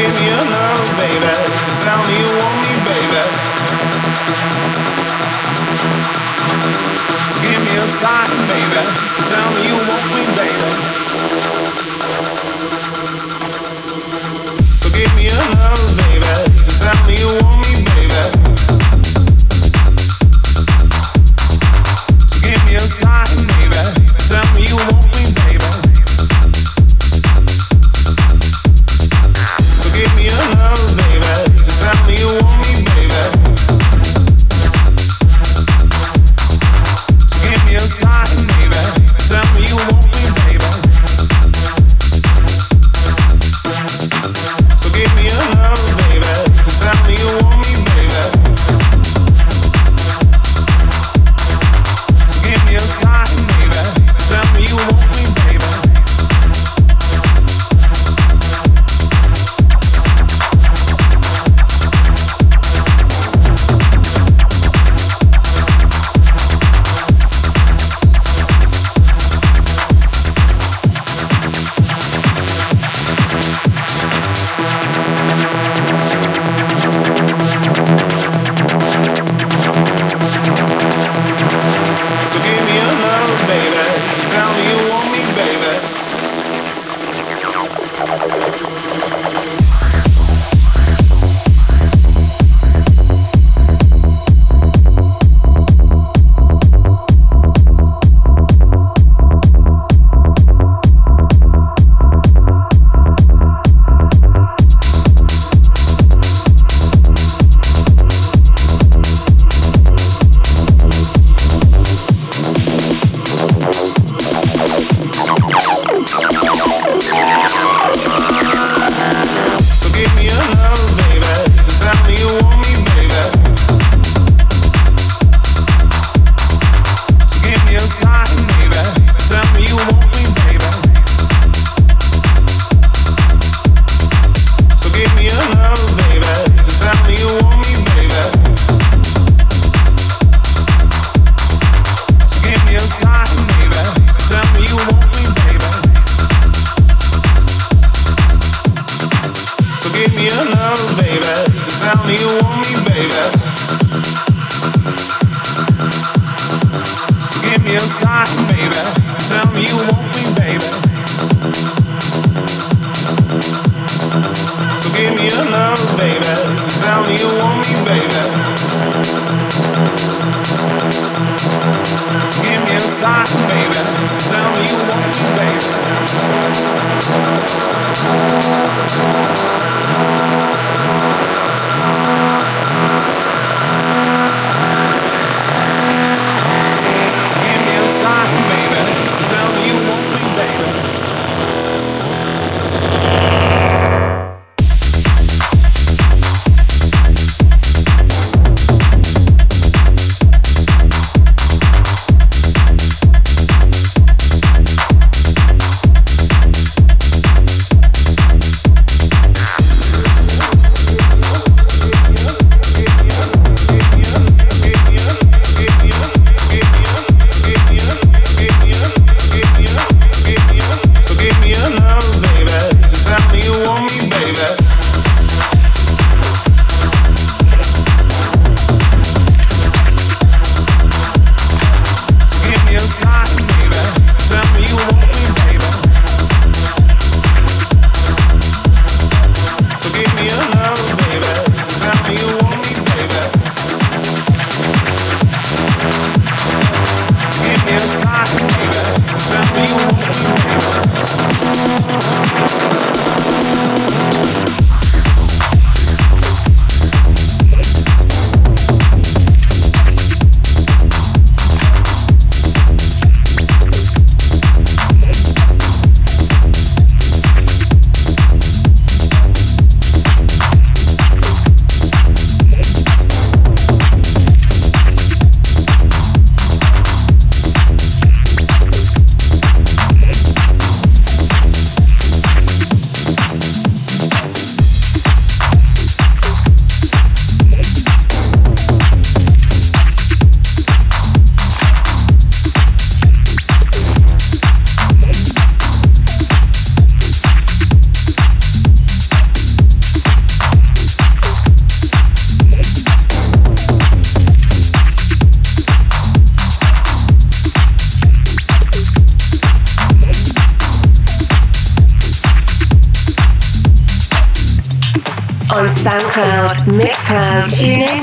give me a sign, baby. Just tell me you want me, baby. So give me a sign, baby. So tell me you want me, baby. So give me a love, baby. So tell me you want me.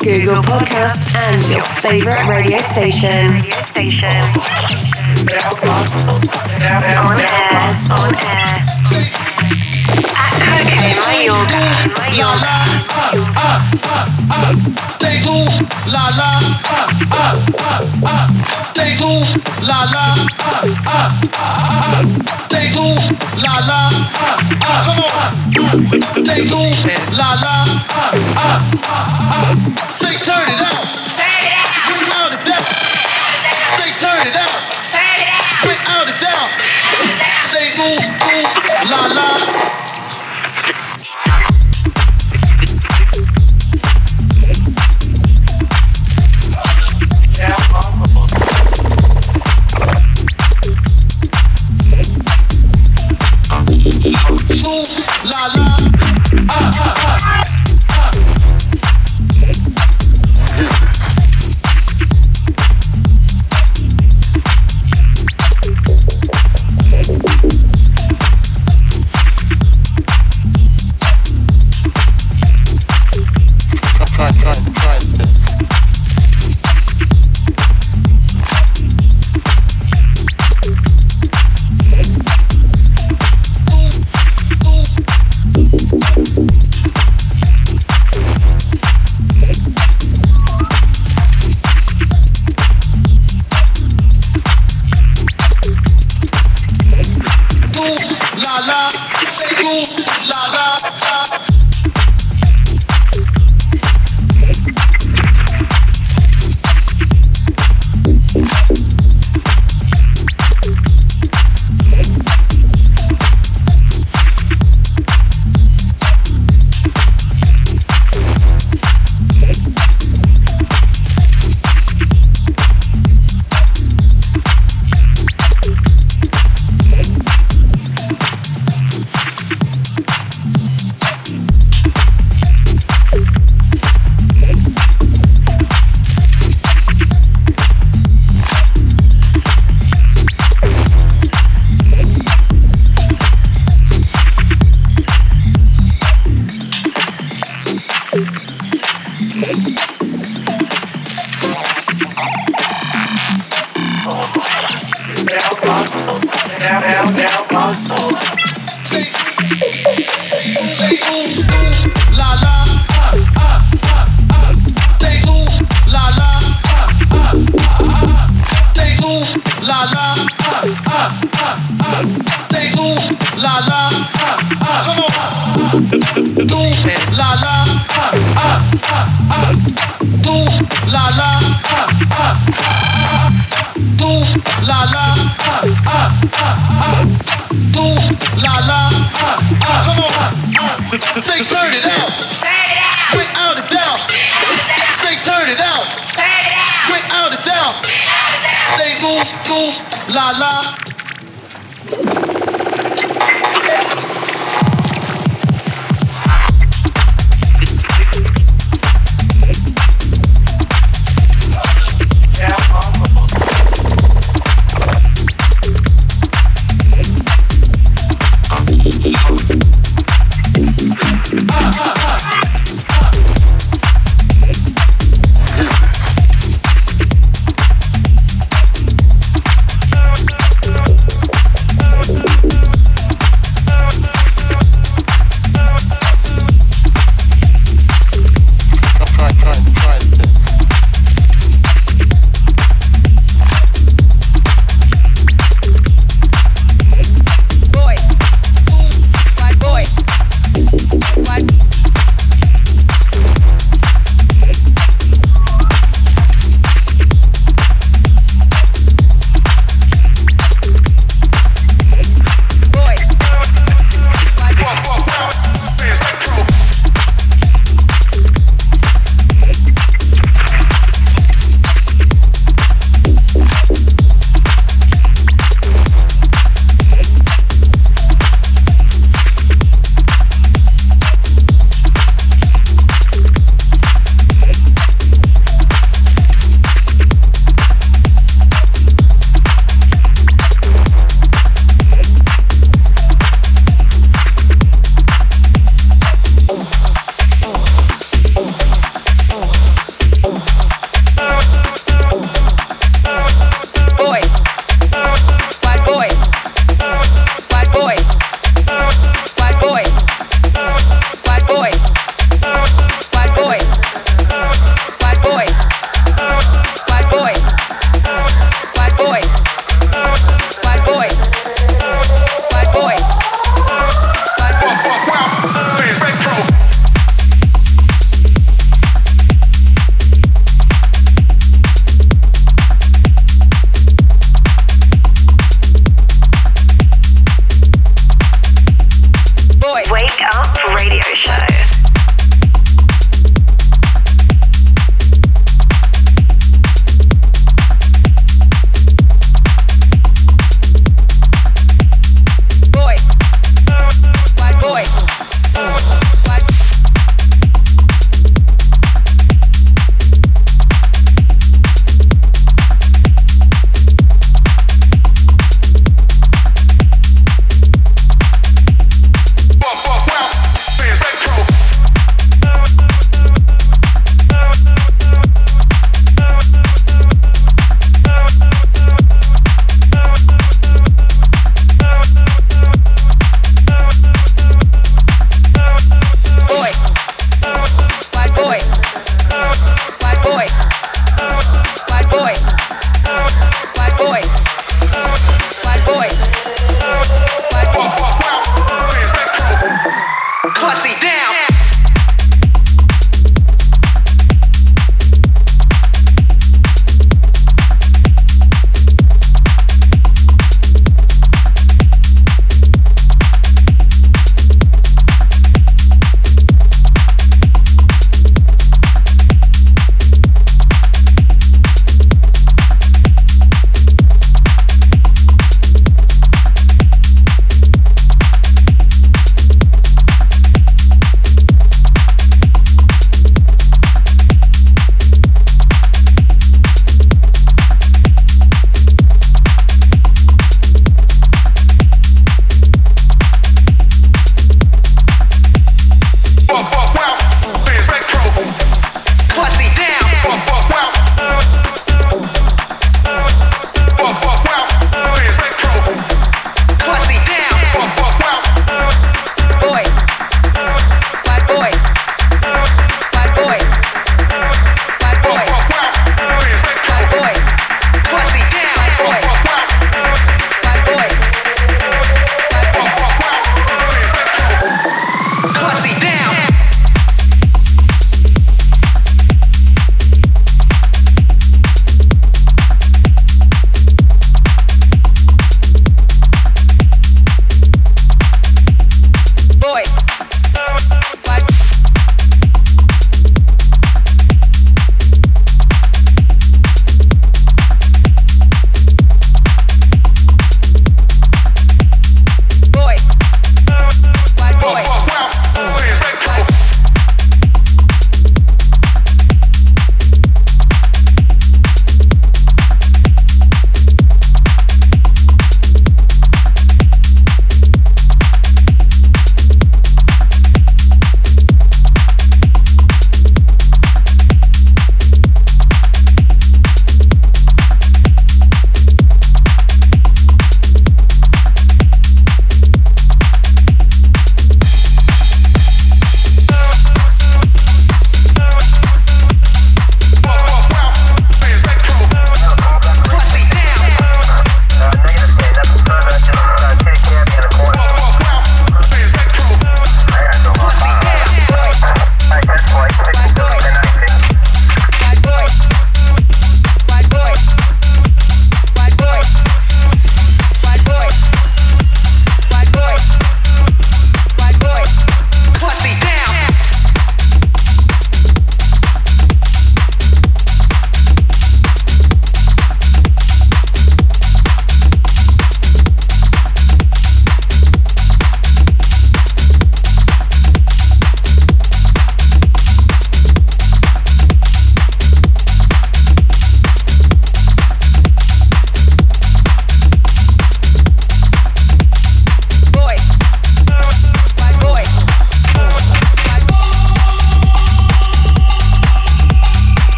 Google Podcast, and your favorite radio station. On air, on air. At Coke Mayorga, Mayorga. Take la la, take la la, take la la, come on, take la la. It up. Turn it up.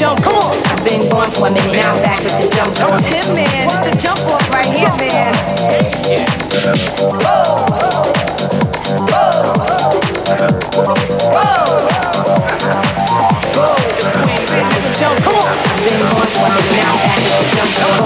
jump. Come on. I've been born for a minute, now I'm back with the jump. Oh, it's him, man. What? It's the jump off right here, man. Yeah. Whoa.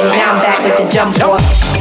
Now I'm back with the jump.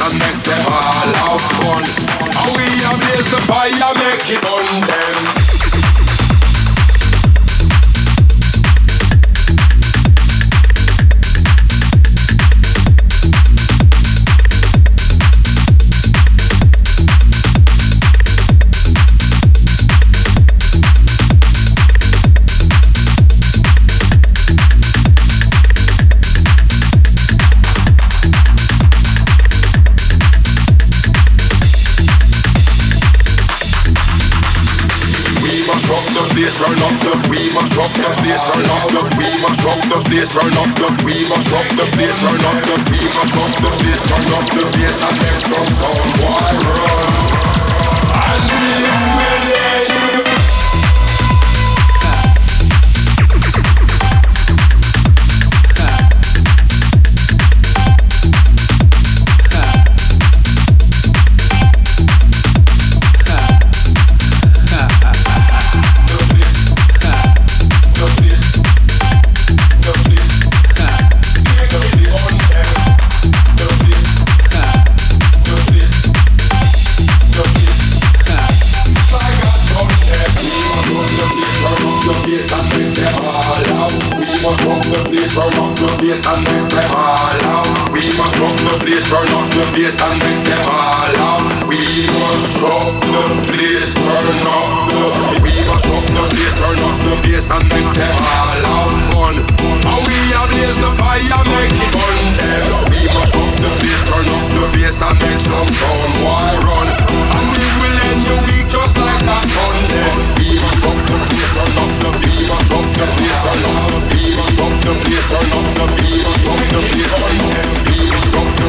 I'm next never love We must shock the place, Turn up the We must up the place. turn up the bass and make them all have fun. And we have raised the fire, make it burn. We must up the place. turn up the bass And make some sound, why run? And we will end your week just like a Sunday We must shock the place, turn up the We must up the place. turn up the We must up the place. turn up the We must up the place. Turn up the.